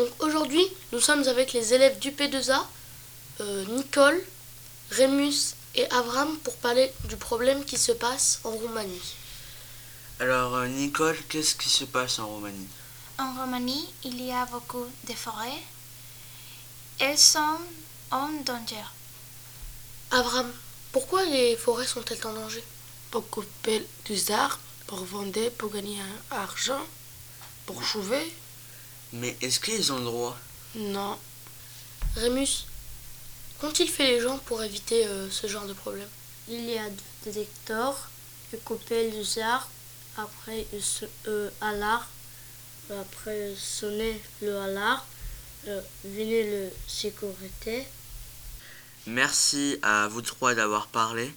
Donc aujourd'hui, nous sommes avec les élèves du P2A, euh, Nicole, Rémus et Avram pour parler du problème qui se passe en Roumanie. Alors, euh, Nicole, qu'est-ce qui se passe en Roumanie? En Roumanie, il y a beaucoup de forêts. Elles sont en danger. Avram, pourquoi les forêts sont-elles en danger? Pour couper des arbres, pour vendre, pour gagner un argent, pour jouer. Mais est-ce qu'ils ont le droit? Non. Rémus, qu'ont-ils fait les gens pour éviter euh, ce genre de problème? Il y a des détecteurs, ils coupent les arbres, après ils se, euh, alarment, après sonner le alarme, euh, venez le sécurité. Merci à vous trois d'avoir parlé.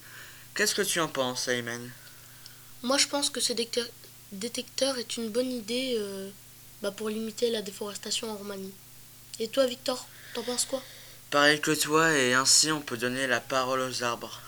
Qu'est-ce que tu en penses, Ayman? Moi, je pense que ce détecteur, détecteur est une bonne idée euh, bah, pour limiter la déforestation en Roumanie. Et toi, Victor, t'en penses quoi? Pareil que toi, et ainsi on peut donner la parole aux arbres.